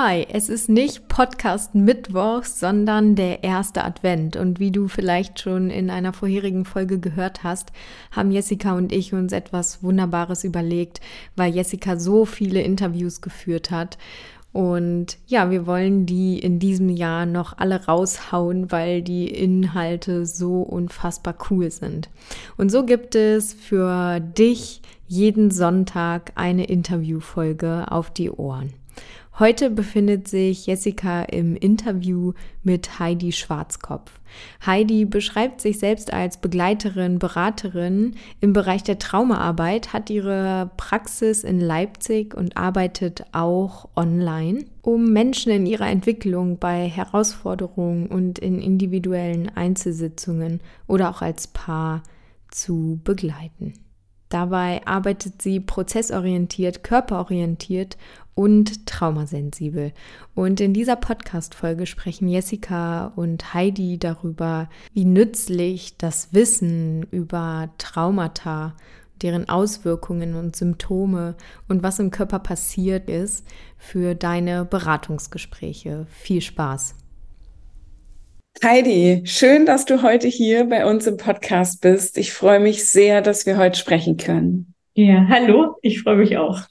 Hi, es ist nicht Podcast Mittwoch, sondern der erste Advent. Und wie du vielleicht schon in einer vorherigen Folge gehört hast, haben Jessica und ich uns etwas Wunderbares überlegt, weil Jessica so viele Interviews geführt hat. Und ja, wir wollen die in diesem Jahr noch alle raushauen, weil die Inhalte so unfassbar cool sind. Und so gibt es für dich jeden Sonntag eine Interviewfolge auf die Ohren. Heute befindet sich Jessica im Interview mit Heidi Schwarzkopf. Heidi beschreibt sich selbst als Begleiterin, Beraterin im Bereich der Traumaarbeit, hat ihre Praxis in Leipzig und arbeitet auch online, um Menschen in ihrer Entwicklung bei Herausforderungen und in individuellen Einzelsitzungen oder auch als Paar zu begleiten. Dabei arbeitet sie prozessorientiert, körperorientiert und traumasensibel. Und in dieser Podcast-Folge sprechen Jessica und Heidi darüber, wie nützlich das Wissen über Traumata, deren Auswirkungen und Symptome und was im Körper passiert ist für deine Beratungsgespräche. Viel Spaß! Heidi, schön, dass du heute hier bei uns im Podcast bist. Ich freue mich sehr, dass wir heute sprechen können. Ja, hallo, ich freue mich auch.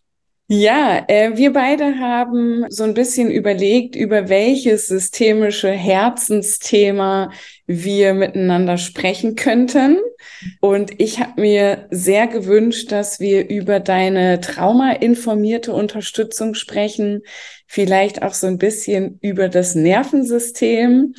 Ja, äh, wir beide haben so ein bisschen überlegt, über welches systemische Herzensthema wir miteinander sprechen könnten. Und ich habe mir sehr gewünscht, dass wir über deine traumainformierte Unterstützung sprechen, vielleicht auch so ein bisschen über das Nervensystem.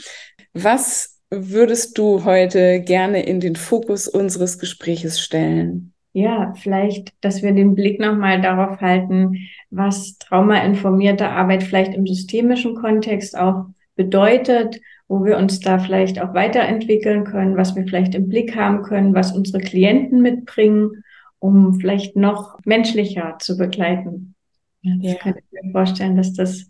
Was würdest du heute gerne in den Fokus unseres Gespräches stellen? ja, vielleicht, dass wir den Blick nochmal darauf halten, was traumainformierte Arbeit vielleicht im systemischen Kontext auch bedeutet, wo wir uns da vielleicht auch weiterentwickeln können, was wir vielleicht im Blick haben können, was unsere Klienten mitbringen, um vielleicht noch menschlicher zu begleiten. Ja, das ja. könnte ich mir vorstellen, dass das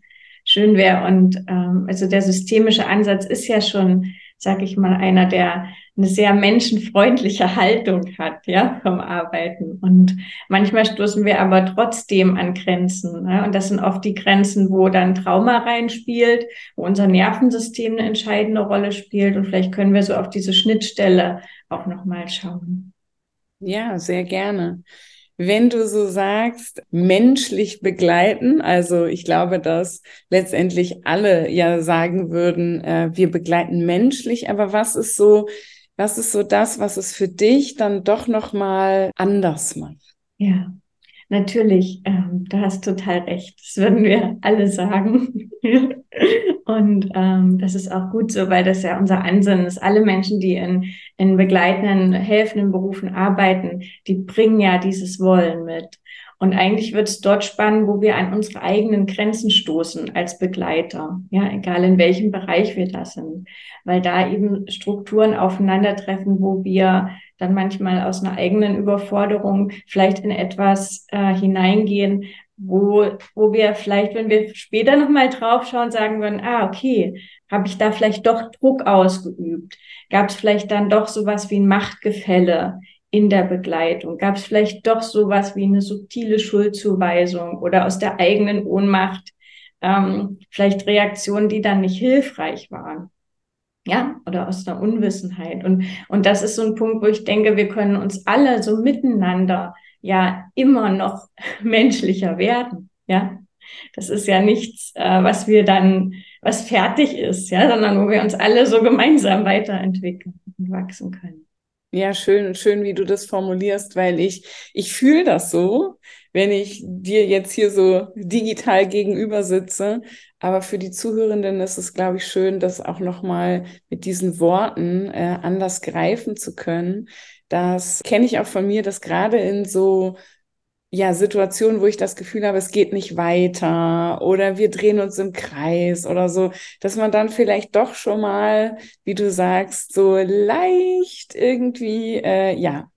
schön wäre. Und ähm, also der systemische Ansatz ist ja schon, sag ich mal, einer, der eine sehr menschenfreundliche Haltung hat, ja, vom Arbeiten. Und manchmal stoßen wir aber trotzdem an Grenzen. Ne? Und das sind oft die Grenzen, wo dann Trauma reinspielt, wo unser Nervensystem eine entscheidende Rolle spielt. Und vielleicht können wir so auf diese Schnittstelle auch nochmal schauen. Ja, sehr gerne. Wenn du so sagst, menschlich begleiten, also ich glaube, dass letztendlich alle ja sagen würden, äh, wir begleiten menschlich, aber was ist so was ist so das, was es für dich dann doch noch mal anders macht? Ja, natürlich. Ähm, du hast total recht. Das würden wir alle sagen. Und ähm, das ist auch gut so, weil das ja unser Ansinnen ist. Alle Menschen, die in, in begleitenden, helfenden Berufen arbeiten, die bringen ja dieses Wollen mit. Und eigentlich wird es dort spannend, wo wir an unsere eigenen Grenzen stoßen als Begleiter. Ja, egal in welchem Bereich wir da sind. Weil da eben Strukturen aufeinandertreffen, wo wir dann manchmal aus einer eigenen Überforderung vielleicht in etwas äh, hineingehen, wo, wo wir vielleicht, wenn wir später nochmal draufschauen, sagen würden, ah, okay, habe ich da vielleicht doch Druck ausgeübt? Gab es vielleicht dann doch sowas wie ein Machtgefälle in der Begleitung? Gab es vielleicht doch sowas wie eine subtile Schuldzuweisung oder aus der eigenen Ohnmacht ähm, vielleicht Reaktionen, die dann nicht hilfreich waren? Ja, oder aus der Unwissenheit. Und, und das ist so ein Punkt, wo ich denke, wir können uns alle so miteinander ja immer noch menschlicher werden. Ja, das ist ja nichts, äh, was wir dann, was fertig ist, ja, sondern wo wir uns alle so gemeinsam weiterentwickeln und wachsen können. Ja, schön, schön, wie du das formulierst, weil ich, ich fühle das so, wenn ich dir jetzt hier so digital gegenüber sitze. Aber für die Zuhörenden ist es, glaube ich, schön, das auch nochmal mit diesen Worten äh, anders greifen zu können. Das kenne ich auch von mir, dass gerade in so ja, Situationen, wo ich das Gefühl habe, es geht nicht weiter oder wir drehen uns im Kreis oder so, dass man dann vielleicht doch schon mal, wie du sagst, so leicht irgendwie, äh, ja,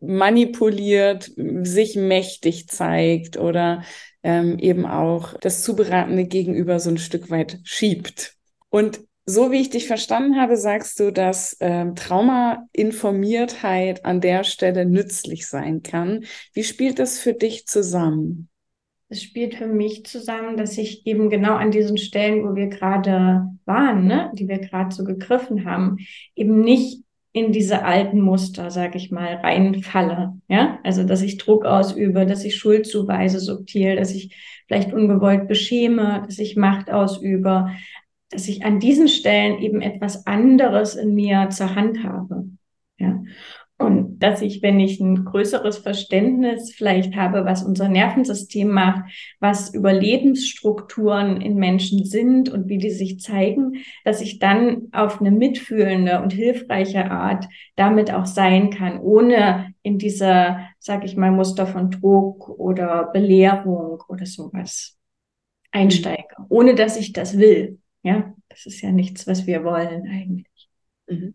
manipuliert, sich mächtig zeigt oder ähm, eben auch das zuberatende Gegenüber so ein Stück weit schiebt. Und so wie ich dich verstanden habe, sagst du, dass ähm, Trauma-Informiertheit an der Stelle nützlich sein kann. Wie spielt das für dich zusammen? Es spielt für mich zusammen, dass ich eben genau an diesen Stellen, wo wir gerade waren, ne, die wir gerade so gegriffen haben, eben nicht in diese alten Muster, sag ich mal, reinfalle. Ja, also dass ich Druck ausübe, dass ich Schuld zuweise subtil, dass ich vielleicht ungewollt beschäme, dass ich Macht ausübe, dass ich an diesen Stellen eben etwas anderes in mir zur Hand habe. Ja. Und dass ich, wenn ich ein größeres Verständnis vielleicht habe, was unser Nervensystem macht, was Überlebensstrukturen in Menschen sind und wie die sich zeigen, dass ich dann auf eine mitfühlende und hilfreiche Art damit auch sein kann, ohne in dieser, sag ich mal, Muster von Druck oder Belehrung oder sowas einsteige, ohne dass ich das will. Ja, das ist ja nichts, was wir wollen eigentlich. Mhm.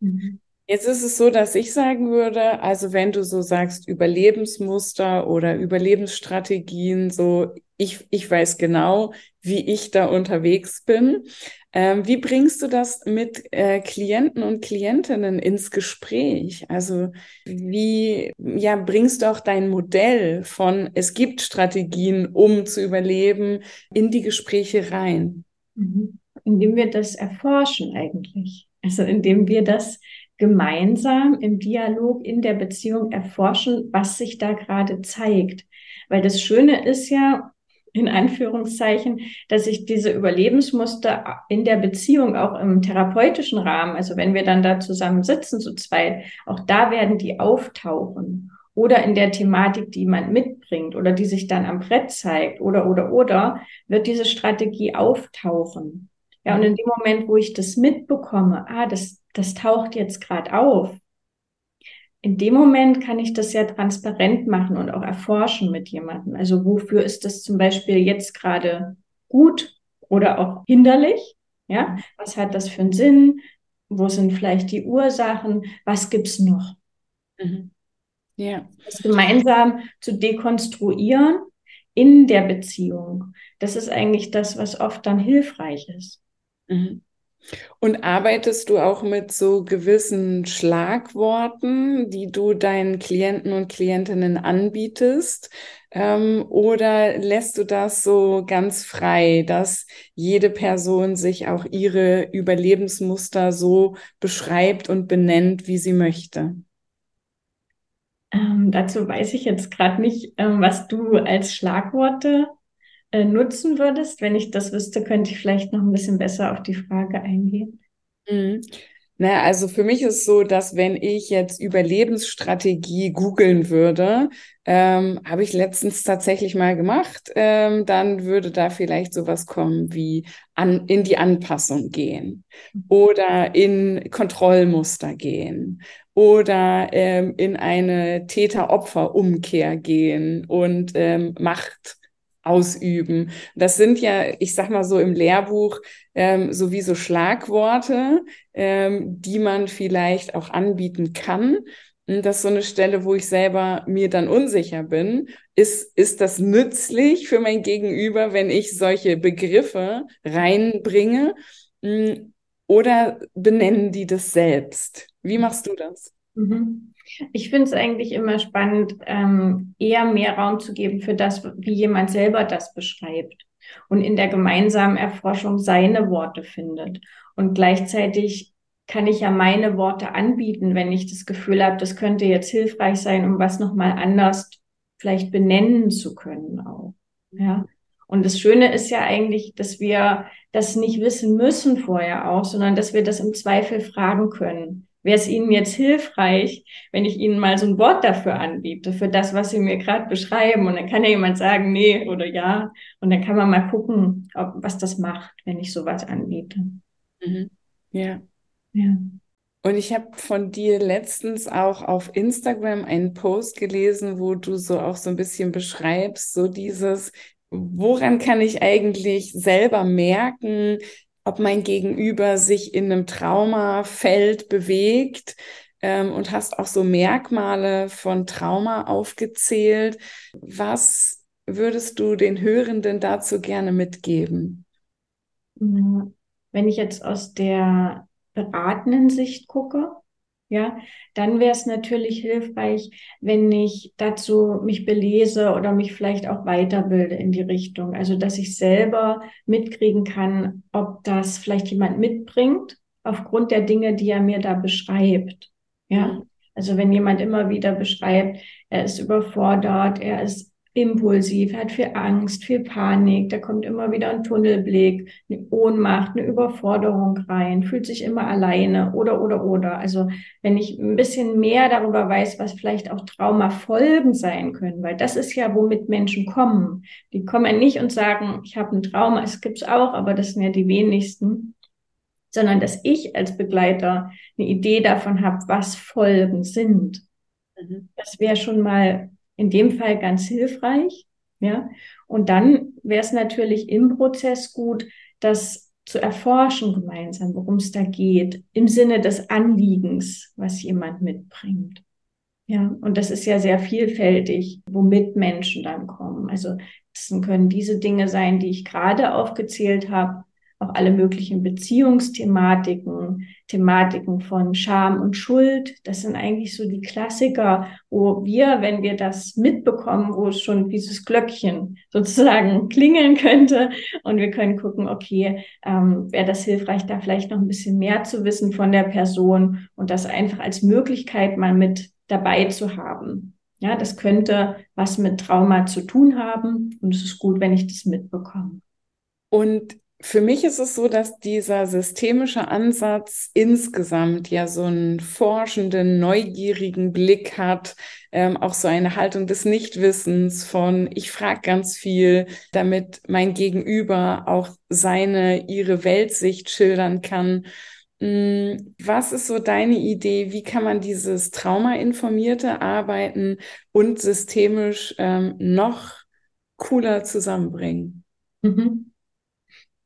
Mhm. Jetzt ist es so, dass ich sagen würde, also wenn du so sagst, Überlebensmuster oder Überlebensstrategien, so ich, ich weiß genau, wie ich da unterwegs bin. Ähm, wie bringst du das mit äh, Klienten und Klientinnen ins Gespräch? Also wie ja, bringst du auch dein Modell von es gibt Strategien, um zu überleben, in die Gespräche rein? Mhm. Indem wir das erforschen eigentlich. Also indem wir das gemeinsam im Dialog in der Beziehung erforschen, was sich da gerade zeigt. Weil das Schöne ist ja, in Anführungszeichen, dass sich diese Überlebensmuster in der Beziehung, auch im therapeutischen Rahmen, also wenn wir dann da zusammen sitzen zu zweit, auch da werden die auftauchen. Oder in der Thematik, die jemand mitbringt oder die sich dann am Brett zeigt oder, oder, oder, wird diese Strategie auftauchen. Ja, und in dem Moment, wo ich das mitbekomme, ah, das, das taucht jetzt gerade auf, in dem Moment kann ich das ja transparent machen und auch erforschen mit jemandem. Also wofür ist das zum Beispiel jetzt gerade gut oder auch hinderlich? Ja, was hat das für einen Sinn? Wo sind vielleicht die Ursachen? Was gibt's noch? Mhm. Ja. Das gemeinsam zu dekonstruieren in der Beziehung. Das ist eigentlich das, was oft dann hilfreich ist. Mhm. Und arbeitest du auch mit so gewissen Schlagworten, die du deinen Klienten und Klientinnen anbietest? Ähm, oder lässt du das so ganz frei, dass jede Person sich auch ihre Überlebensmuster so beschreibt und benennt, wie sie möchte? Ähm, dazu weiß ich jetzt gerade nicht, ähm, was du als Schlagworte äh, nutzen würdest? Wenn ich das wüsste, könnte ich vielleicht noch ein bisschen besser auf die Frage eingehen. Mhm. Naja, also für mich ist so, dass wenn ich jetzt Überlebensstrategie googeln würde, ähm, habe ich letztens tatsächlich mal gemacht, ähm, dann würde da vielleicht sowas kommen wie an, in die Anpassung gehen oder in Kontrollmuster gehen oder ähm, in eine Täter-Opfer-Umkehr gehen und ähm, Macht ausüben. Das sind ja, ich sag mal so im Lehrbuch, ähm, sowieso Schlagworte, ähm, die man vielleicht auch anbieten kann. Und das ist so eine Stelle, wo ich selber mir dann unsicher bin. Ist, ist das nützlich für mein Gegenüber, wenn ich solche Begriffe reinbringe? Hm, oder benennen die das selbst? Wie machst du das? Mhm. Ich finde es eigentlich immer spannend, ähm, eher mehr Raum zu geben für das, wie jemand selber das beschreibt und in der gemeinsamen Erforschung seine Worte findet. Und gleichzeitig kann ich ja meine Worte anbieten, wenn ich das Gefühl habe, das könnte jetzt hilfreich sein, um was nochmal anders vielleicht benennen zu können auch. Ja. Und das Schöne ist ja eigentlich, dass wir das nicht wissen müssen vorher auch, sondern dass wir das im Zweifel fragen können wäre es Ihnen jetzt hilfreich, wenn ich Ihnen mal so ein Wort dafür anbiete, für das, was Sie mir gerade beschreiben. Und dann kann ja jemand sagen, nee oder ja. Und dann kann man mal gucken, ob, was das macht, wenn ich sowas anbiete. Mhm. Ja. Ja. Und ich habe von dir letztens auch auf Instagram einen Post gelesen, wo du so auch so ein bisschen beschreibst, so dieses, woran kann ich eigentlich selber merken, ob mein Gegenüber sich in einem Traumafeld bewegt ähm, und hast auch so Merkmale von Trauma aufgezählt. Was würdest du den Hörenden dazu gerne mitgeben? Wenn ich jetzt aus der beratenden Sicht gucke, ja, dann wäre es natürlich hilfreich, wenn ich dazu mich belese oder mich vielleicht auch weiterbilde in die Richtung. Also, dass ich selber mitkriegen kann, ob das vielleicht jemand mitbringt aufgrund der Dinge, die er mir da beschreibt. Ja, mhm. also wenn jemand immer wieder beschreibt, er ist überfordert, er ist impulsiv, hat viel Angst, viel Panik, da kommt immer wieder ein Tunnelblick, eine Ohnmacht, eine Überforderung rein, fühlt sich immer alleine oder, oder, oder. Also wenn ich ein bisschen mehr darüber weiß, was vielleicht auch Traumafolgen sein können, weil das ist ja, womit Menschen kommen. Die kommen ja nicht und sagen, ich habe ein Trauma, es gibt's auch, aber das sind ja die wenigsten sondern dass ich als Begleiter eine Idee davon habe, was Folgen sind. Mhm. Das wäre schon mal in dem Fall ganz hilfreich. Ja, und dann wäre es natürlich im Prozess gut, das zu erforschen gemeinsam, worum es da geht, im Sinne des Anliegens, was jemand mitbringt. Ja, und das ist ja sehr vielfältig, womit Menschen dann kommen. Also das können diese Dinge sein, die ich gerade aufgezählt habe, auch alle möglichen Beziehungsthematiken, Thematiken von Scham und Schuld. Das sind eigentlich so die Klassiker, wo wir, wenn wir das mitbekommen, wo es schon dieses Glöckchen sozusagen klingeln könnte und wir können gucken, okay, ähm, wäre das hilfreich, da vielleicht noch ein bisschen mehr zu wissen von der Person und das einfach als Möglichkeit mal mit dabei zu haben. Ja, das könnte was mit Trauma zu tun haben und es ist gut, wenn ich das mitbekomme. Und für mich ist es so, dass dieser systemische Ansatz insgesamt ja so einen forschenden, neugierigen Blick hat, ähm, auch so eine Haltung des Nichtwissens von, ich frage ganz viel, damit mein Gegenüber auch seine, ihre Weltsicht schildern kann. Hm, was ist so deine Idee? Wie kann man dieses traumainformierte Arbeiten und systemisch ähm, noch cooler zusammenbringen? Mhm.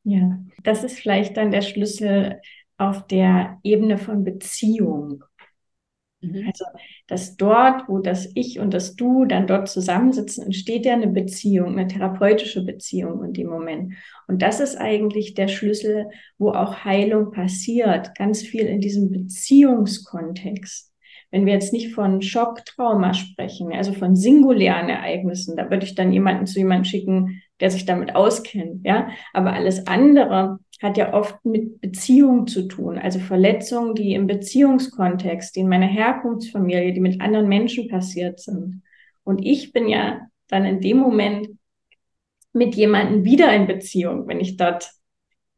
Ja, das ist vielleicht dann der Schlüssel auf der Ebene von Beziehung. Mhm. Also, dass dort, wo das Ich und das Du dann dort zusammensitzen, entsteht ja eine Beziehung, eine therapeutische Beziehung in dem Moment. Und das ist eigentlich der Schlüssel, wo auch Heilung passiert, ganz viel in diesem Beziehungskontext. Wenn wir jetzt nicht von Schocktrauma sprechen, also von singulären Ereignissen, da würde ich dann jemanden zu jemandem schicken, der sich damit auskennt, ja. Aber alles andere hat ja oft mit Beziehung zu tun, also Verletzungen, die im Beziehungskontext, die in meiner Herkunftsfamilie, die mit anderen Menschen passiert sind. Und ich bin ja dann in dem Moment mit jemandem wieder in Beziehung, wenn ich dort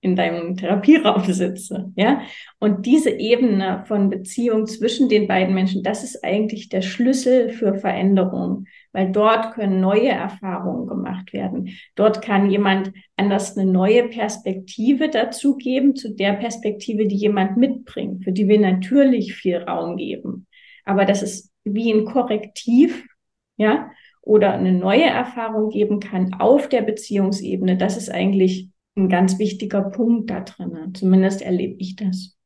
in deinem Therapieraum sitze, ja. Und diese Ebene von Beziehung zwischen den beiden Menschen, das ist eigentlich der Schlüssel für Veränderung, weil dort können neue Erfahrungen gemacht werden. Dort kann jemand anders eine neue Perspektive dazu geben, zu der Perspektive, die jemand mitbringt, für die wir natürlich viel Raum geben. Aber das ist wie ein Korrektiv, ja, oder eine neue Erfahrung geben kann auf der Beziehungsebene. Das ist eigentlich ein ganz wichtiger Punkt da drin. Zumindest erlebe ich das.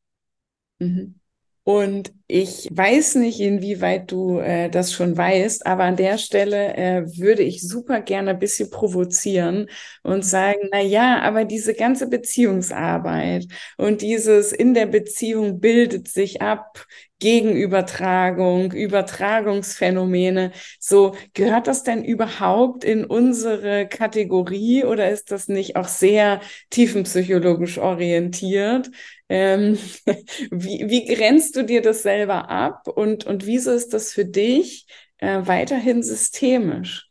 Mhm. Und ich weiß nicht, inwieweit du äh, das schon weißt, aber an der Stelle äh, würde ich super gerne ein bisschen provozieren und sagen, na ja, aber diese ganze Beziehungsarbeit und dieses in der Beziehung bildet sich ab, Gegenübertragung, Übertragungsphänomene. So, gehört das denn überhaupt in unsere Kategorie oder ist das nicht auch sehr tiefenpsychologisch orientiert? Ähm, wie, wie grenzt du dir das selber ab und, und wieso ist das für dich äh, weiterhin systemisch?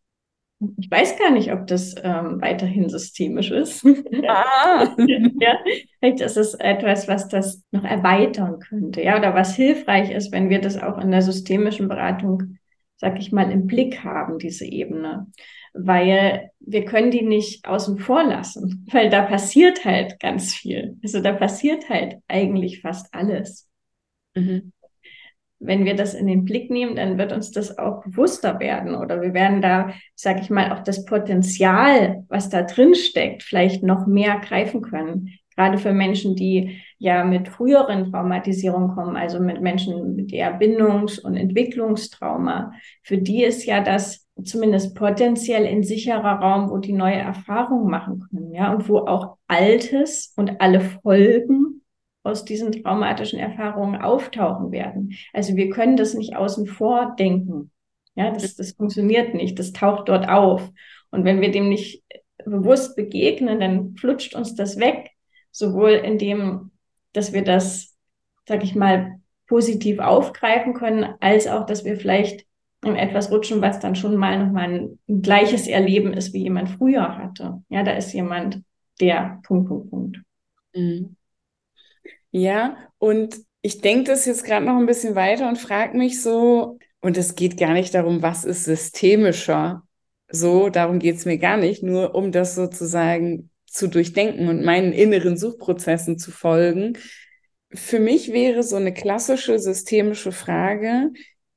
Ich weiß gar nicht, ob das ähm, weiterhin systemisch ist. Ah. ja, vielleicht ist es etwas, was das noch erweitern könnte, ja, oder was hilfreich ist, wenn wir das auch in der systemischen Beratung, sag ich mal, im Blick haben, diese Ebene. Weil wir können die nicht außen vor lassen, weil da passiert halt ganz viel. Also da passiert halt eigentlich fast alles. Mhm wenn wir das in den Blick nehmen, dann wird uns das auch bewusster werden oder wir werden da, sage ich mal, auch das Potenzial, was da drin steckt, vielleicht noch mehr greifen können. gerade für Menschen, die ja mit früheren Traumatisierungen kommen, also mit Menschen mit eher Bindungs- und Entwicklungstrauma, für die ist ja das zumindest potenziell ein sicherer Raum, wo die neue Erfahrungen machen können, ja, und wo auch Altes und alle Folgen aus diesen traumatischen Erfahrungen auftauchen werden. Also wir können das nicht außen vor denken. Ja, das, das funktioniert nicht. Das taucht dort auf. Und wenn wir dem nicht bewusst begegnen, dann flutscht uns das weg. Sowohl in dem, dass wir das, sag ich mal, positiv aufgreifen können, als auch, dass wir vielleicht in etwas rutschen, was dann schon mal nochmal ein, ein gleiches Erleben ist, wie jemand früher hatte. Ja, da ist jemand, der Punkt, Punkt, Punkt. Mhm. Ja, und ich denke das jetzt gerade noch ein bisschen weiter und frage mich so, und es geht gar nicht darum, was ist systemischer. So, darum geht es mir gar nicht, nur um das sozusagen zu durchdenken und meinen inneren Suchprozessen zu folgen. Für mich wäre so eine klassische systemische Frage,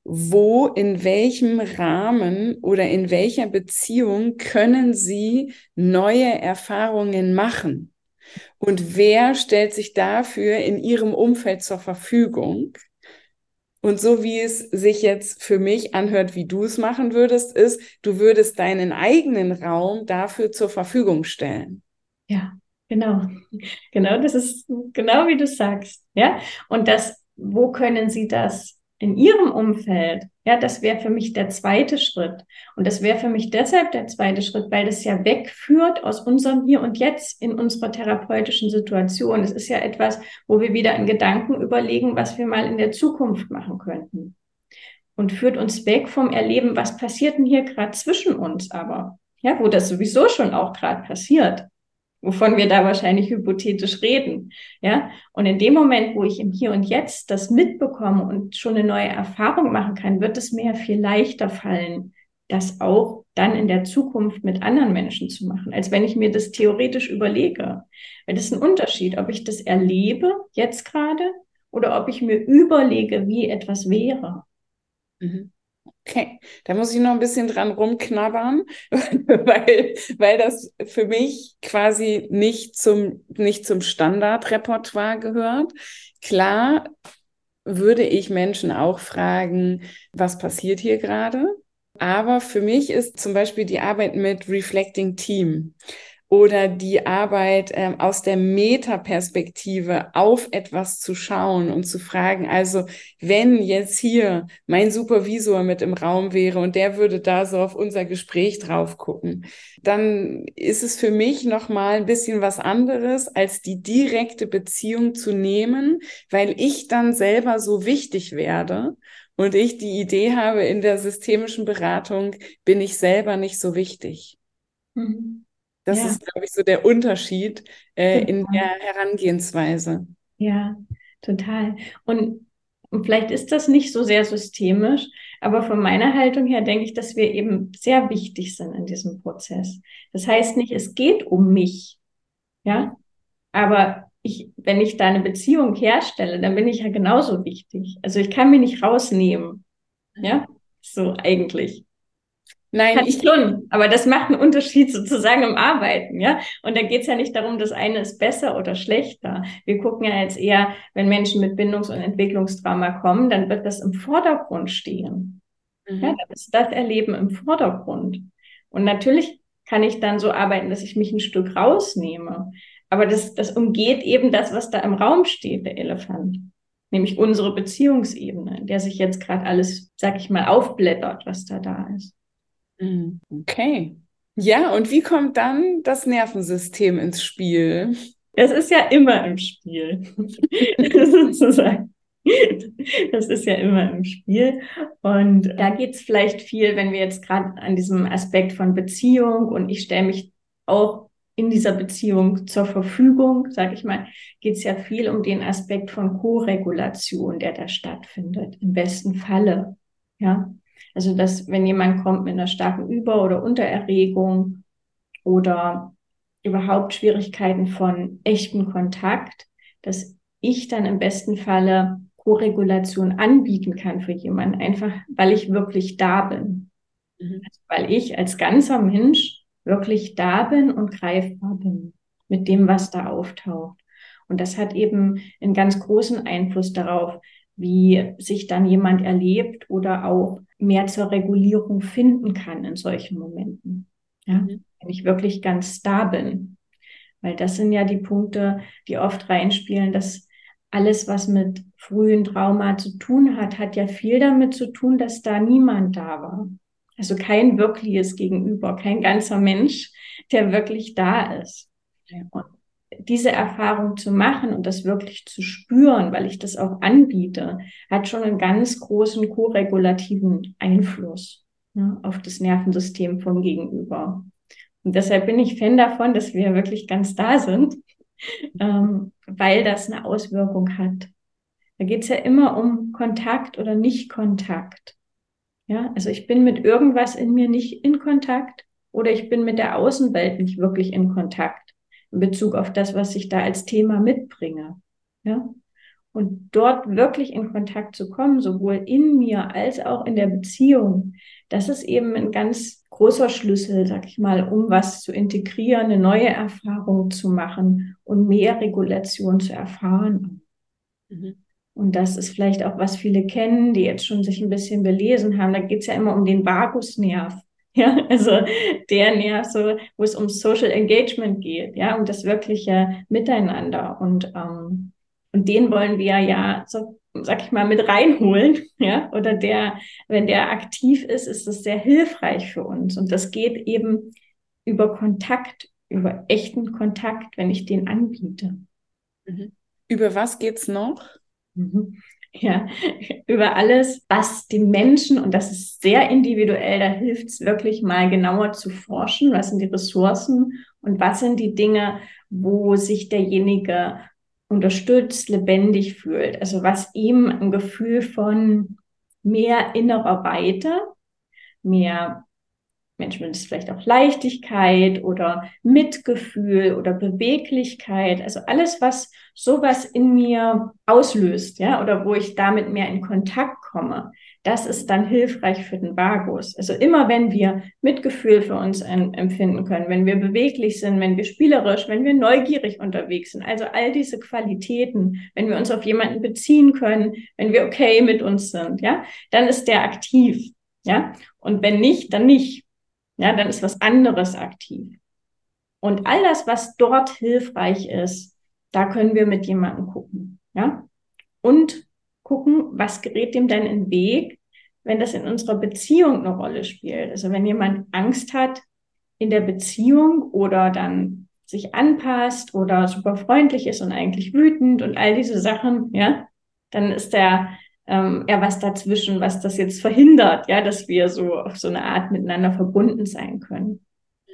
wo, in welchem Rahmen oder in welcher Beziehung können Sie neue Erfahrungen machen? Und wer stellt sich dafür in Ihrem Umfeld zur Verfügung? Und so wie es sich jetzt für mich anhört, wie du es machen würdest, ist, du würdest deinen eigenen Raum dafür zur Verfügung stellen. Ja, genau. Genau, das ist genau wie du sagst. Ja, und das, wo können sie das in ihrem Umfeld, ja, das wäre für mich der zweite Schritt. Und das wäre für mich deshalb der zweite Schritt, weil das ja wegführt aus unserem Hier und Jetzt in unserer therapeutischen Situation. Es ist ja etwas, wo wir wieder in Gedanken überlegen, was wir mal in der Zukunft machen könnten. Und führt uns weg vom Erleben, was passiert denn hier gerade zwischen uns aber? Ja, wo das sowieso schon auch gerade passiert wovon wir da wahrscheinlich hypothetisch reden. Ja, und in dem Moment, wo ich im Hier und Jetzt das mitbekomme und schon eine neue Erfahrung machen kann, wird es mir viel leichter fallen, das auch dann in der Zukunft mit anderen Menschen zu machen, als wenn ich mir das theoretisch überlege. Weil das ist ein Unterschied, ob ich das erlebe jetzt gerade oder ob ich mir überlege, wie etwas wäre. Mhm. Okay, da muss ich noch ein bisschen dran rumknabbern, weil, weil das für mich quasi nicht zum, nicht zum Standardrepertoire gehört. Klar würde ich Menschen auch fragen, was passiert hier gerade? Aber für mich ist zum Beispiel die Arbeit mit Reflecting Team oder die Arbeit ähm, aus der Metaperspektive auf etwas zu schauen und zu fragen, also wenn jetzt hier mein Supervisor mit im Raum wäre und der würde da so auf unser Gespräch drauf gucken, dann ist es für mich noch mal ein bisschen was anderes als die direkte Beziehung zu nehmen, weil ich dann selber so wichtig werde und ich die Idee habe, in der systemischen Beratung bin ich selber nicht so wichtig. Mhm. Das ja. ist, glaube ich, so der Unterschied äh, in der Herangehensweise. Ja, total. Und, und vielleicht ist das nicht so sehr systemisch, aber von meiner Haltung her denke ich, dass wir eben sehr wichtig sind in diesem Prozess. Das heißt nicht, es geht um mich, ja, aber ich, wenn ich da eine Beziehung herstelle, dann bin ich ja genauso wichtig. Also ich kann mich nicht rausnehmen, ja, so eigentlich. Nein, Kann ich schon, aber das macht einen Unterschied sozusagen im Arbeiten, ja. Und da geht es ja nicht darum, das eine ist besser oder schlechter. Wir gucken ja jetzt eher, wenn Menschen mit Bindungs- und Entwicklungstrauma kommen, dann wird das im Vordergrund stehen. Mhm. Ja, dann ist das Erleben im Vordergrund. Und natürlich kann ich dann so arbeiten, dass ich mich ein Stück rausnehme. Aber das, das umgeht eben das, was da im Raum steht, der Elefant. Nämlich unsere Beziehungsebene, in der sich jetzt gerade alles, sag ich mal, aufblättert, was da da ist. Mhm. Okay. Ja, und wie kommt dann das Nervensystem ins Spiel? Es ist ja immer im Spiel, sozusagen. Das ist ja immer im Spiel. Und da geht es vielleicht viel, wenn wir jetzt gerade an diesem Aspekt von Beziehung und ich stelle mich auch in dieser Beziehung zur Verfügung, sage ich mal, geht es ja viel um den Aspekt von Co-Regulation, der da stattfindet, im besten Falle. Ja, also, dass wenn jemand kommt mit einer starken Über- oder Untererregung oder überhaupt Schwierigkeiten von echtem Kontakt, dass ich dann im besten Falle Koregulation anbieten kann für jemanden, einfach weil ich wirklich da bin. Mhm. Also, weil ich als ganzer Mensch wirklich da bin und greifbar bin mit dem, was da auftaucht. Und das hat eben einen ganz großen Einfluss darauf, wie sich dann jemand erlebt oder auch mehr zur Regulierung finden kann in solchen Momenten. Ja, mhm. wenn ich wirklich ganz da bin. Weil das sind ja die Punkte, die oft reinspielen, dass alles, was mit frühen Trauma zu tun hat, hat ja viel damit zu tun, dass da niemand da war. Also kein wirkliches Gegenüber, kein ganzer Mensch, der wirklich da ist. Und diese Erfahrung zu machen und das wirklich zu spüren, weil ich das auch anbiete, hat schon einen ganz großen koregulativen Einfluss ne, auf das Nervensystem vom Gegenüber. Und deshalb bin ich Fan davon, dass wir wirklich ganz da sind, ähm, weil das eine Auswirkung hat. Da geht es ja immer um Kontakt oder Nicht-Kontakt. Ja, also ich bin mit irgendwas in mir nicht in Kontakt oder ich bin mit der Außenwelt nicht wirklich in Kontakt in Bezug auf das, was ich da als Thema mitbringe. Ja? Und dort wirklich in Kontakt zu kommen, sowohl in mir als auch in der Beziehung, das ist eben ein ganz großer Schlüssel, sag ich mal, um was zu integrieren, eine neue Erfahrung zu machen und mehr Regulation zu erfahren. Mhm. Und das ist vielleicht auch, was viele kennen, die jetzt schon sich ein bisschen belesen haben. Da geht es ja immer um den Vagusnerv. Ja, also der Nerv, so, wo es um Social Engagement geht, ja, um das wirkliche Miteinander. Und, ähm, und den wollen wir ja, so, sag ich mal, mit reinholen, ja, oder der, wenn der aktiv ist, ist das sehr hilfreich für uns. Und das geht eben über Kontakt, über echten Kontakt, wenn ich den anbiete. Mhm. Über was geht's noch? Mhm. Ja, über alles, was dem Menschen, und das ist sehr individuell, da hilft es wirklich mal genauer zu forschen, was sind die Ressourcen und was sind die Dinge, wo sich derjenige unterstützt, lebendig fühlt. Also was ihm ein Gefühl von mehr innerer Weite, mehr Manchmal ist vielleicht auch Leichtigkeit oder Mitgefühl oder Beweglichkeit. Also alles, was sowas in mir auslöst, ja, oder wo ich damit mehr in Kontakt komme, das ist dann hilfreich für den Vagus. Also immer wenn wir Mitgefühl für uns empfinden können, wenn wir beweglich sind, wenn wir spielerisch, wenn wir neugierig unterwegs sind, also all diese Qualitäten, wenn wir uns auf jemanden beziehen können, wenn wir okay mit uns sind, ja, dann ist der aktiv, ja. Und wenn nicht, dann nicht. Ja, dann ist was anderes aktiv. Und all das, was dort hilfreich ist, da können wir mit jemandem gucken. Ja, und gucken, was gerät dem denn in den Weg, wenn das in unserer Beziehung eine Rolle spielt. Also wenn jemand Angst hat in der Beziehung oder dann sich anpasst oder super freundlich ist und eigentlich wütend und all diese Sachen, ja, dann ist der ähm, eher was dazwischen, was das jetzt verhindert, ja, dass wir so auf so eine Art miteinander verbunden sein können.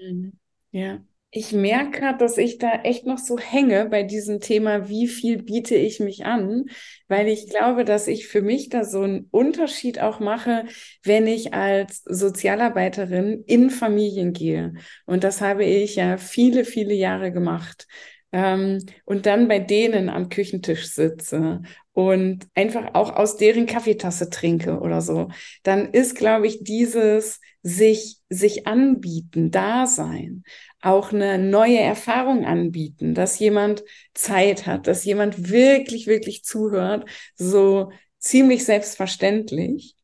Mhm. Ja. Ich merke gerade, dass ich da echt noch so hänge bei diesem Thema, wie viel biete ich mich an, weil ich glaube, dass ich für mich da so einen Unterschied auch mache, wenn ich als Sozialarbeiterin in Familien gehe. Und das habe ich ja viele, viele Jahre gemacht. Ähm, und dann bei denen am Küchentisch sitze und einfach auch aus deren Kaffeetasse trinke oder so, dann ist, glaube ich, dieses sich, sich anbieten, da sein, auch eine neue Erfahrung anbieten, dass jemand Zeit hat, dass jemand wirklich, wirklich zuhört, so ziemlich selbstverständlich.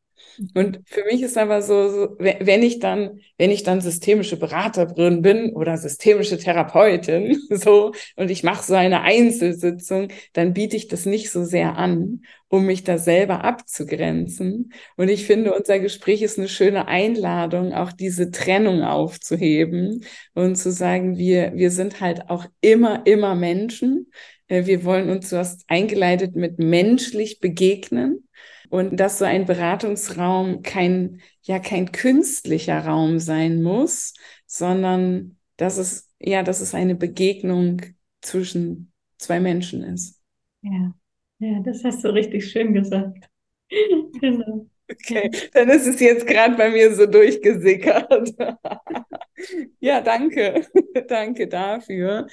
Und für mich ist aber so, so, wenn ich dann, wenn ich dann systemische Beraterin bin oder systemische Therapeutin, so, und ich mache so eine Einzelsitzung, dann biete ich das nicht so sehr an, um mich da selber abzugrenzen. Und ich finde, unser Gespräch ist eine schöne Einladung, auch diese Trennung aufzuheben und zu sagen, wir, wir sind halt auch immer, immer Menschen. Äh, wir wollen uns, du hast eingeleitet mit menschlich begegnen und dass so ein Beratungsraum kein, ja, kein künstlicher Raum sein muss, sondern dass es, ja, dass es eine Begegnung zwischen zwei Menschen ist. Ja, ja, das hast du richtig schön gesagt. genau. Okay, dann ist es jetzt gerade bei mir so durchgesickert. ja, danke. danke dafür.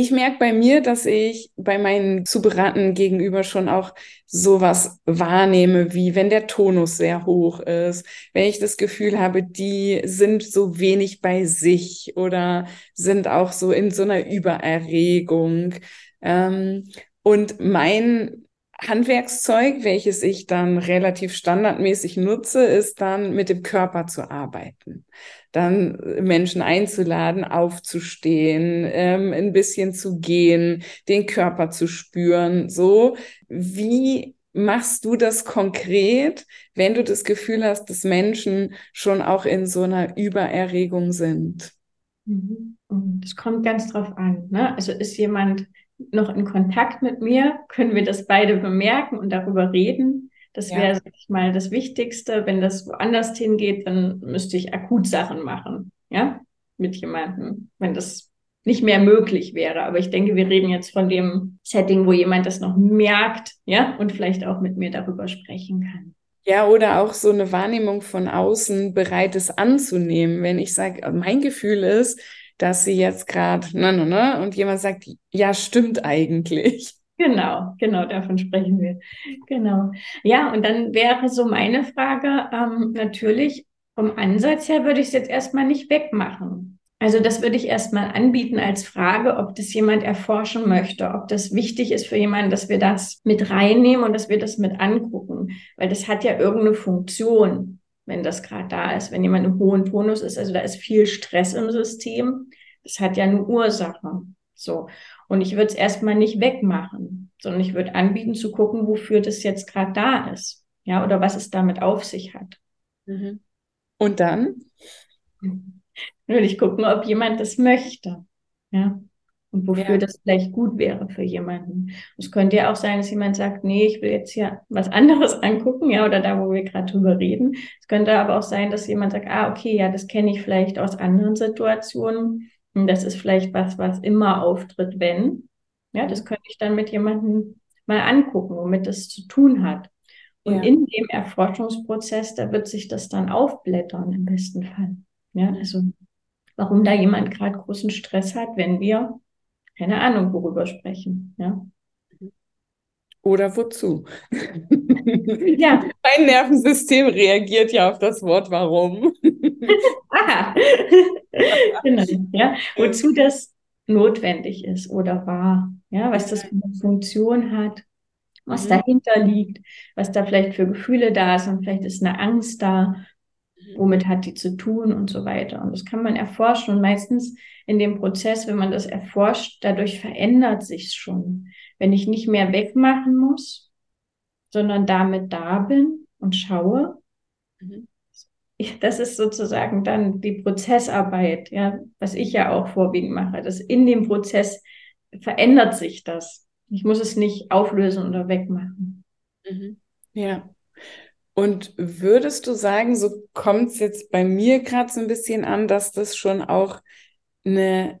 Ich merke bei mir, dass ich bei meinen Zuberatenden gegenüber schon auch sowas wahrnehme, wie wenn der Tonus sehr hoch ist, wenn ich das Gefühl habe, die sind so wenig bei sich oder sind auch so in so einer Übererregung. Ähm, und mein Handwerkszeug, welches ich dann relativ standardmäßig nutze, ist dann mit dem Körper zu arbeiten. Dann Menschen einzuladen, aufzustehen, ähm, ein bisschen zu gehen, den Körper zu spüren. So, wie machst du das konkret, wenn du das Gefühl hast, dass Menschen schon auch in so einer Übererregung sind? Mhm. Das kommt ganz drauf an. Ne? Also ist jemand noch in Kontakt mit mir? Können wir das beide bemerken und darüber reden? Das wäre, sag ich mal, das Wichtigste. Wenn das woanders hingeht, dann müsste ich akut Sachen machen, ja, mit jemandem, wenn das nicht mehr möglich wäre. Aber ich denke, wir reden jetzt von dem Setting, wo jemand das noch merkt, ja, und vielleicht auch mit mir darüber sprechen kann. Ja, oder auch so eine Wahrnehmung von außen bereit ist anzunehmen. Wenn ich sage, mein Gefühl ist, dass sie jetzt gerade, ne, ne, ne, und jemand sagt, ja, stimmt eigentlich. Genau, genau, davon sprechen wir. Genau. Ja, und dann wäre so meine Frage, ähm, natürlich, vom Ansatz her würde ich es jetzt erstmal nicht wegmachen. Also das würde ich erstmal anbieten als Frage, ob das jemand erforschen möchte, ob das wichtig ist für jemanden, dass wir das mit reinnehmen und dass wir das mit angucken, weil das hat ja irgendeine Funktion wenn das gerade da ist, wenn jemand im hohen Tonus ist, also da ist viel Stress im System, das hat ja eine Ursache. So. Und ich würde es erstmal nicht wegmachen, sondern ich würde anbieten zu gucken, wofür das jetzt gerade da ist. Ja, oder was es damit auf sich hat. Mhm. Und dann? Würde ich gucken, ob jemand das möchte. Ja und wofür ja. das vielleicht gut wäre für jemanden. Es könnte ja auch sein, dass jemand sagt, nee, ich will jetzt hier was anderes angucken, ja, oder da, wo wir gerade drüber reden. Es könnte aber auch sein, dass jemand sagt, ah, okay, ja, das kenne ich vielleicht aus anderen Situationen. Und das ist vielleicht was, was immer auftritt, wenn. Ja, das könnte ich dann mit jemandem mal angucken, womit das zu tun hat. Und ja. in dem Erforschungsprozess, da wird sich das dann aufblättern im besten Fall. Ja, also warum da jemand gerade großen Stress hat, wenn wir keine Ahnung, worüber sprechen. Ja. Oder wozu? ja. Mein Nervensystem reagiert ja auf das Wort warum. Aha. genau. Ja. Wozu das notwendig ist oder war. Ja, was das für eine Funktion hat, was mhm. dahinter liegt, was da vielleicht für Gefühle da sind. Vielleicht ist eine Angst da womit hat die zu tun und so weiter. Und das kann man erforschen und meistens in dem Prozess, wenn man das erforscht, dadurch verändert sich schon. Wenn ich nicht mehr wegmachen muss, sondern damit da bin und schaue, mhm. das ist sozusagen dann die Prozessarbeit, ja, was ich ja auch vorwiegend mache. dass in dem Prozess verändert sich das. Ich muss es nicht auflösen oder wegmachen. Mhm. Ja. Und würdest du sagen, so kommt es jetzt bei mir gerade so ein bisschen an, dass das schon auch eine,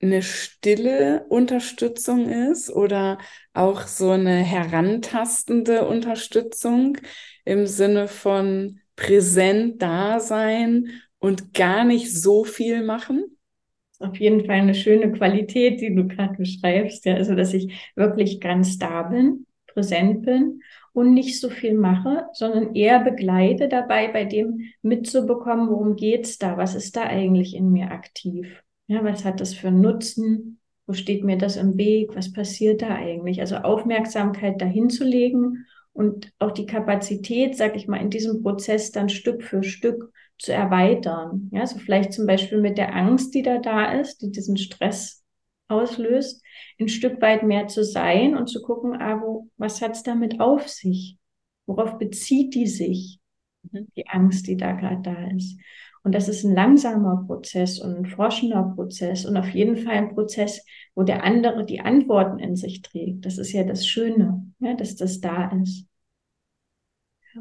eine stille Unterstützung ist oder auch so eine herantastende Unterstützung im Sinne von präsent da sein und gar nicht so viel machen? Auf jeden Fall eine schöne Qualität, die du gerade beschreibst, ja, also dass ich wirklich ganz da bin, präsent bin und nicht so viel mache, sondern eher begleite dabei, bei dem mitzubekommen, worum geht's da? Was ist da eigentlich in mir aktiv? Ja, was hat das für einen Nutzen? Wo steht mir das im Weg? Was passiert da eigentlich? Also Aufmerksamkeit dahin zu legen und auch die Kapazität, sag ich mal, in diesem Prozess dann Stück für Stück zu erweitern. Ja, so vielleicht zum Beispiel mit der Angst, die da da ist, die diesen Stress auslöst, ein Stück weit mehr zu sein und zu gucken, ah, wo, was hat's damit auf sich? Worauf bezieht die sich? Mhm. Die Angst, die da gerade da ist. Und das ist ein langsamer Prozess und ein forschender Prozess und auf jeden Fall ein Prozess, wo der andere die Antworten in sich trägt. Das ist ja das Schöne, ja, dass das da ist.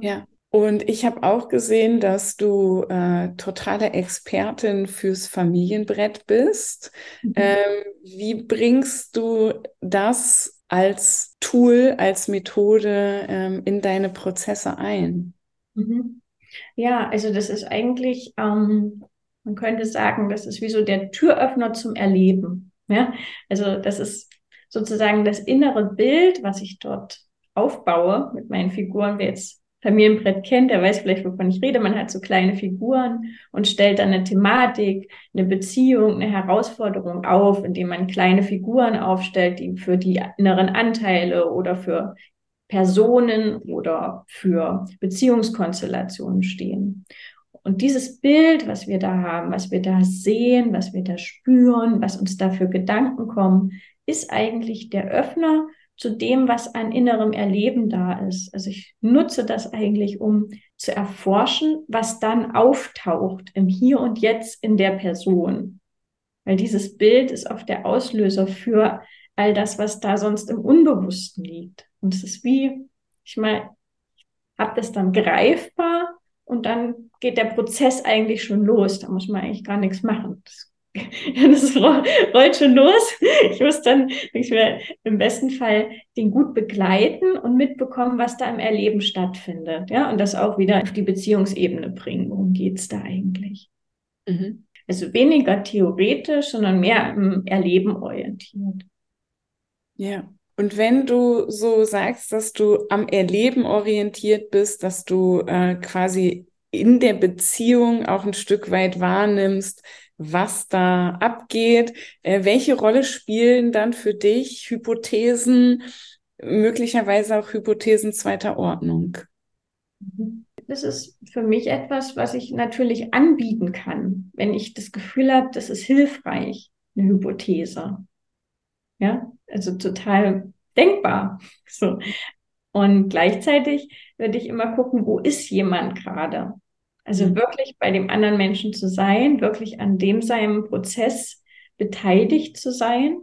Ja. Und ich habe auch gesehen, dass du äh, totale Expertin fürs Familienbrett bist. Mhm. Ähm, wie bringst du das als Tool, als Methode ähm, in deine Prozesse ein? Mhm. Ja, also das ist eigentlich, ähm, man könnte sagen, das ist wie so der Türöffner zum Erleben. Ja? Also das ist sozusagen das innere Bild, was ich dort aufbaue mit meinen Figuren, wie jetzt Familienbrett kennt, der weiß vielleicht, wovon ich rede. Man hat so kleine Figuren und stellt dann eine Thematik, eine Beziehung, eine Herausforderung auf, indem man kleine Figuren aufstellt, die für die inneren Anteile oder für Personen oder für Beziehungskonstellationen stehen. Und dieses Bild, was wir da haben, was wir da sehen, was wir da spüren, was uns da für Gedanken kommen, ist eigentlich der Öffner zu dem, was an innerem Erleben da ist. Also ich nutze das eigentlich, um zu erforschen, was dann auftaucht im Hier und Jetzt in der Person. Weil dieses Bild ist oft der Auslöser für all das, was da sonst im Unbewussten liegt. Und es ist wie, ich meine, habe das dann greifbar und dann geht der Prozess eigentlich schon los. Da muss man eigentlich gar nichts machen. Das, das rollt schon los. Ich muss dann ich will im besten Fall den gut begleiten und mitbekommen, was da im Erleben stattfindet. Ja, und das auch wieder auf die Beziehungsebene bringen. Worum geht's da eigentlich? Mhm. Also weniger theoretisch, sondern mehr im Erleben orientiert. Ja. Und wenn du so sagst, dass du am Erleben orientiert bist, dass du äh, quasi in der Beziehung auch ein Stück weit wahrnimmst, was da abgeht, äh, welche Rolle spielen dann für dich Hypothesen, möglicherweise auch Hypothesen zweiter Ordnung? Das ist für mich etwas, was ich natürlich anbieten kann, wenn ich das Gefühl habe, das ist hilfreich, eine Hypothese. Ja, also total denkbar. So. Und gleichzeitig würde ich immer gucken, wo ist jemand gerade? Also mhm. wirklich bei dem anderen Menschen zu sein, wirklich an dem seinem Prozess beteiligt zu sein.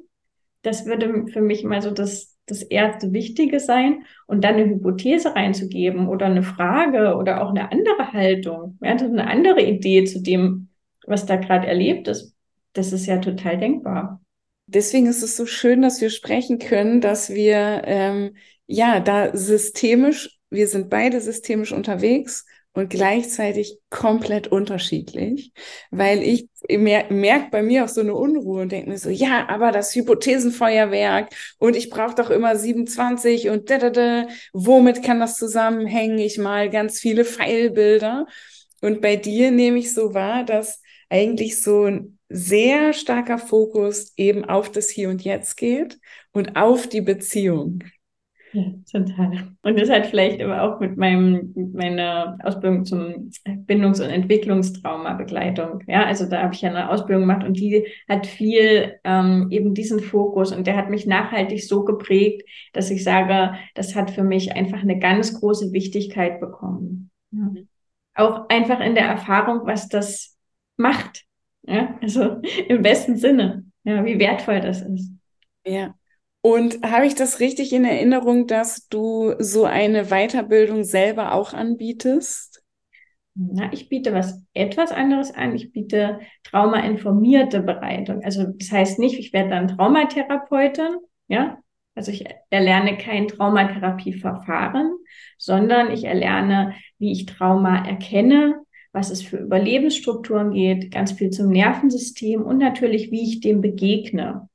Das würde für mich mal so das, das erste Wichtige sein. Und dann eine Hypothese reinzugeben oder eine Frage oder auch eine andere Haltung, ja, eine andere Idee zu dem, was da gerade erlebt ist. Das ist ja total denkbar deswegen ist es so schön, dass wir sprechen können, dass wir ähm, ja da systemisch, wir sind beide systemisch unterwegs und gleichzeitig komplett unterschiedlich, weil ich mer merke bei mir auch so eine Unruhe und denke mir so, ja, aber das Hypothesenfeuerwerk und ich brauche doch immer 27 und da, da, da, womit kann das zusammenhängen? Ich mal ganz viele Pfeilbilder. Und bei dir nehme ich so wahr, dass eigentlich so ein sehr starker Fokus eben auf das Hier und Jetzt geht und auf die Beziehung. Ja, total. Und das hat vielleicht aber auch mit meinem, mit meiner Ausbildung zum Bindungs- und Entwicklungstrauma-Begleitung. Ja, also da habe ich ja eine Ausbildung gemacht und die hat viel ähm, eben diesen Fokus und der hat mich nachhaltig so geprägt, dass ich sage, das hat für mich einfach eine ganz große Wichtigkeit bekommen. Ja. Auch einfach in der Erfahrung, was das macht ja, also im besten Sinne, ja, wie wertvoll das ist. Ja. Und habe ich das richtig in Erinnerung, dass du so eine Weiterbildung selber auch anbietest? Na, ich biete was etwas anderes an. Ich biete traumainformierte Bereitung. Also das heißt nicht, ich werde dann Traumatherapeutin, ja. Also ich erlerne kein Traumatherapieverfahren, sondern ich erlerne, wie ich Trauma erkenne, was es für Überlebensstrukturen geht, ganz viel zum Nervensystem und natürlich, wie ich dem begegne.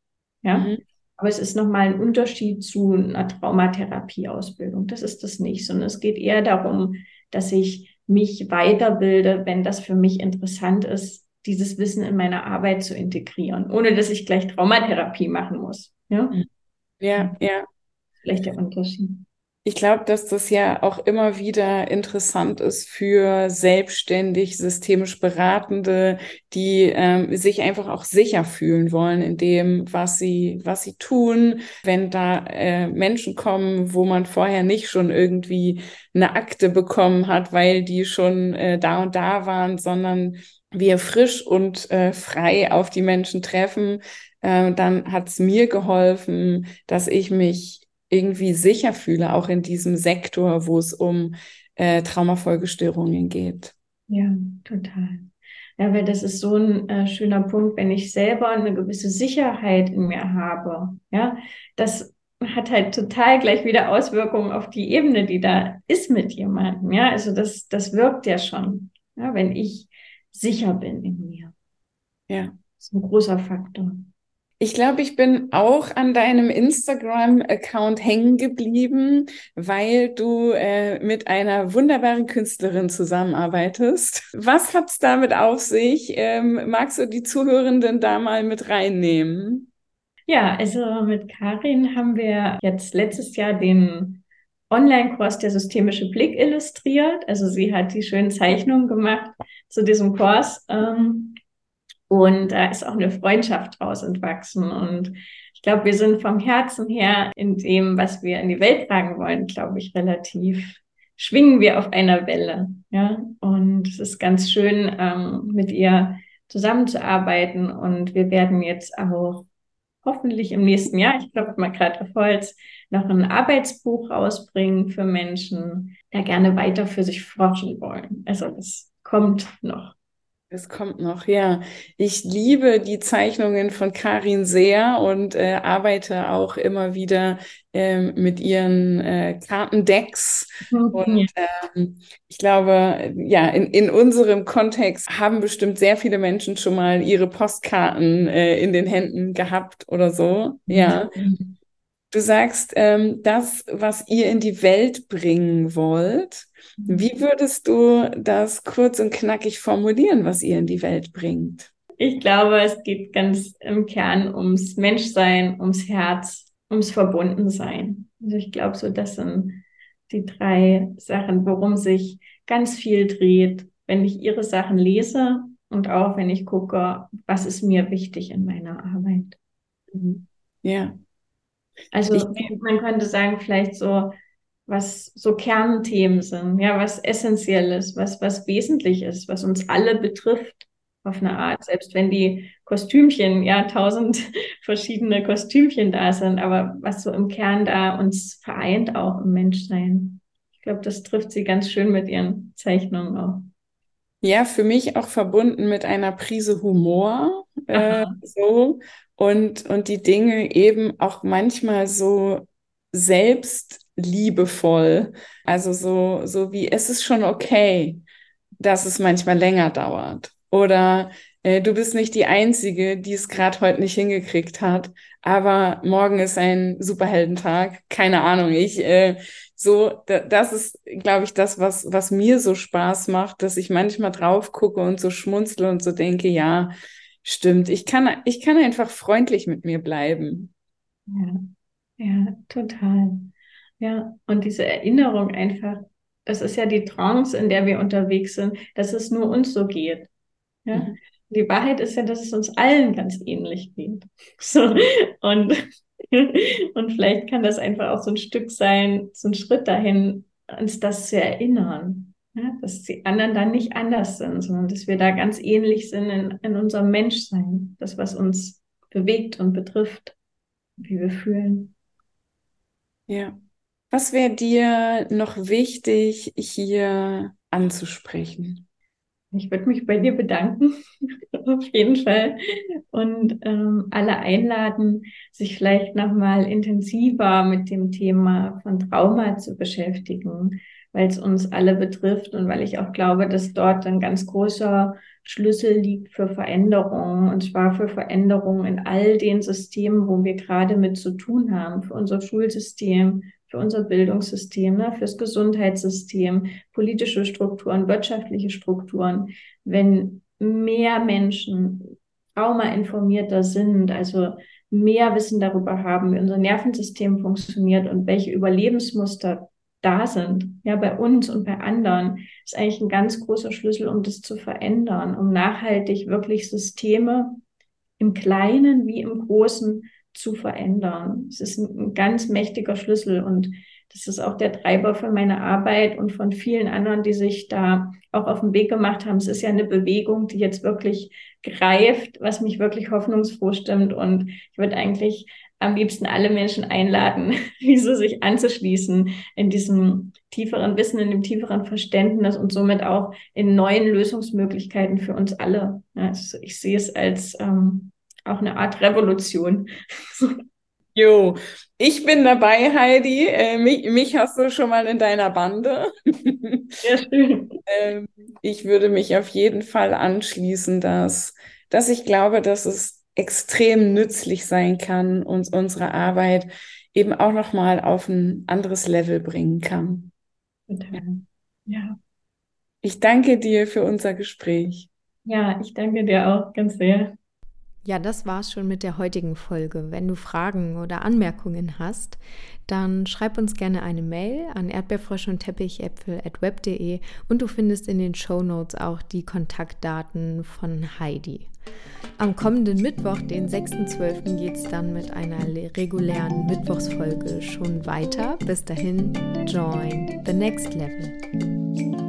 Ja. Mhm. Aber es ist nochmal ein Unterschied zu einer Traumatherapieausbildung. Das ist das nicht, sondern es geht eher darum, dass ich mich weiterbilde, wenn das für mich interessant ist, dieses Wissen in meine Arbeit zu integrieren, ohne dass ich gleich Traumatherapie machen muss. Ja, mhm. ja. ja. Vielleicht der Unterschied. Ich glaube, dass das ja auch immer wieder interessant ist für selbstständig systemisch Beratende, die ähm, sich einfach auch sicher fühlen wollen in dem, was sie, was sie tun. Wenn da äh, Menschen kommen, wo man vorher nicht schon irgendwie eine Akte bekommen hat, weil die schon äh, da und da waren, sondern wir frisch und äh, frei auf die Menschen treffen, äh, dann hat es mir geholfen, dass ich mich irgendwie sicher fühle, auch in diesem Sektor, wo es um äh, Traumafolgestörungen geht. Ja, total. Ja, weil das ist so ein äh, schöner Punkt, wenn ich selber eine gewisse Sicherheit in mir habe. Ja, das hat halt total gleich wieder Auswirkungen auf die Ebene, die da ist mit jemandem. Ja, also das, das wirkt ja schon, ja, wenn ich sicher bin in mir. Ja. Das ist ein großer Faktor. Ich glaube, ich bin auch an deinem Instagram-Account hängen geblieben, weil du äh, mit einer wunderbaren Künstlerin zusammenarbeitest. Was hat's damit auf sich? Ähm, magst du die Zuhörenden da mal mit reinnehmen? Ja, also mit Karin haben wir jetzt letztes Jahr den Online-Kurs Der systemische Blick illustriert. Also sie hat die schönen Zeichnungen gemacht zu diesem Kurs. Ähm, und da ist auch eine Freundschaft draus entwachsen. Und ich glaube, wir sind vom Herzen her in dem, was wir in die Welt tragen wollen, glaube ich, relativ schwingen wir auf einer Welle. Ja, und es ist ganz schön, ähm, mit ihr zusammenzuarbeiten. Und wir werden jetzt auch hoffentlich im nächsten Jahr, ich glaube mal gerade auf Holz, noch ein Arbeitsbuch rausbringen für Menschen, die gerne weiter für sich forschen wollen. Also das kommt noch. Es kommt noch, ja. Ich liebe die Zeichnungen von Karin sehr und äh, arbeite auch immer wieder ähm, mit ihren äh, Kartendecks. Mhm. Und ähm, ich glaube, ja, in, in unserem Kontext haben bestimmt sehr viele Menschen schon mal ihre Postkarten äh, in den Händen gehabt oder so. Ja. Mhm. Du sagst, ähm, das, was ihr in die Welt bringen wollt, wie mhm. würdest du das kurz und knackig formulieren, was ihr in die Welt bringt? Ich glaube, es geht ganz im Kern ums Menschsein, ums Herz, ums Verbundensein. Also ich glaube, so das sind die drei Sachen, worum sich ganz viel dreht, wenn ich ihre Sachen lese und auch wenn ich gucke, was ist mir wichtig in meiner Arbeit. Mhm. Ja. Also ich, man könnte sagen, vielleicht so, was so Kernthemen sind, ja, was essentiell ist, was, was wesentlich ist, was uns alle betrifft auf eine Art, selbst wenn die Kostümchen, ja, tausend verschiedene Kostümchen da sind, aber was so im Kern da uns vereint auch im Menschsein. Ich glaube, das trifft sie ganz schön mit ihren Zeichnungen auch. Ja, für mich auch verbunden mit einer Prise Humor, äh, so und, und die Dinge eben auch manchmal so selbst liebevoll. Also so, so wie es ist schon okay, dass es manchmal länger dauert. Oder äh, du bist nicht die Einzige, die es gerade heute nicht hingekriegt hat, aber morgen ist ein Superheldentag. Keine Ahnung, ich äh, so, da, das ist, glaube ich, das, was, was mir so Spaß macht, dass ich manchmal drauf gucke und so schmunzle und so denke, ja, stimmt, ich kann, ich kann einfach freundlich mit mir bleiben. Ja, ja, total. Ja, und diese Erinnerung einfach, das ist ja die Trance, in der wir unterwegs sind, dass es nur uns so geht. Ja. Mhm. Die Wahrheit ist ja, dass es uns allen ganz ähnlich geht. So, und, und vielleicht kann das einfach auch so ein Stück sein, so ein Schritt dahin, uns das zu erinnern. Ja, dass die anderen dann nicht anders sind, sondern dass wir da ganz ähnlich sind in, in unserem Menschsein. Das, was uns bewegt und betrifft, wie wir fühlen. Ja. Was wäre dir noch wichtig, hier anzusprechen? Ich würde mich bei dir bedanken, auf jeden Fall. Und ähm, alle einladen, sich vielleicht nochmal intensiver mit dem Thema von Trauma zu beschäftigen, weil es uns alle betrifft und weil ich auch glaube, dass dort ein ganz großer Schlüssel liegt für Veränderungen und zwar für Veränderungen in all den Systemen, wo wir gerade mit zu tun haben, für unser Schulsystem, für unser Bildungssystem, ne, fürs Gesundheitssystem, politische Strukturen, wirtschaftliche Strukturen. Wenn mehr Menschen traumainformierter sind, also mehr Wissen darüber haben, wie unser Nervensystem funktioniert und welche Überlebensmuster da sind, ja, bei uns und bei anderen, ist eigentlich ein ganz großer Schlüssel, um das zu verändern, um nachhaltig wirklich Systeme im Kleinen wie im Großen zu verändern. Es ist ein, ganz mächtiger Schlüssel und das ist auch der Treiber für meine Arbeit und von vielen anderen, die sich da auch auf den Weg gemacht haben. Es ist ja eine Bewegung, die jetzt wirklich greift, was mich wirklich hoffnungsfroh stimmt. Und ich würde eigentlich am liebsten alle Menschen einladen, diese sich anzuschließen in diesem tieferen Wissen, in dem tieferen Verständnis und somit auch in neuen Lösungsmöglichkeiten für uns alle. Also ich sehe es als ähm, auch eine Art Revolution. Jo, ich bin dabei, Heidi. Äh, mich, mich, hast du schon mal in deiner Bande. Sehr schön. ähm, ich würde mich auf jeden Fall anschließen, dass, dass ich glaube, dass es extrem nützlich sein kann und unsere Arbeit eben auch noch mal auf ein anderes Level bringen kann. Total. Ja. Ich danke dir für unser Gespräch. Ja, ich danke dir auch ganz sehr. Ja, das war's schon mit der heutigen Folge. Wenn du Fragen oder Anmerkungen hast, dann schreib uns gerne eine Mail an erdbeerfrösche und teppichäpfel.web.de und du findest in den Show Notes auch die Kontaktdaten von Heidi. Am kommenden Mittwoch, den 6.12., geht es dann mit einer regulären Mittwochsfolge schon weiter. Bis dahin, join the next level.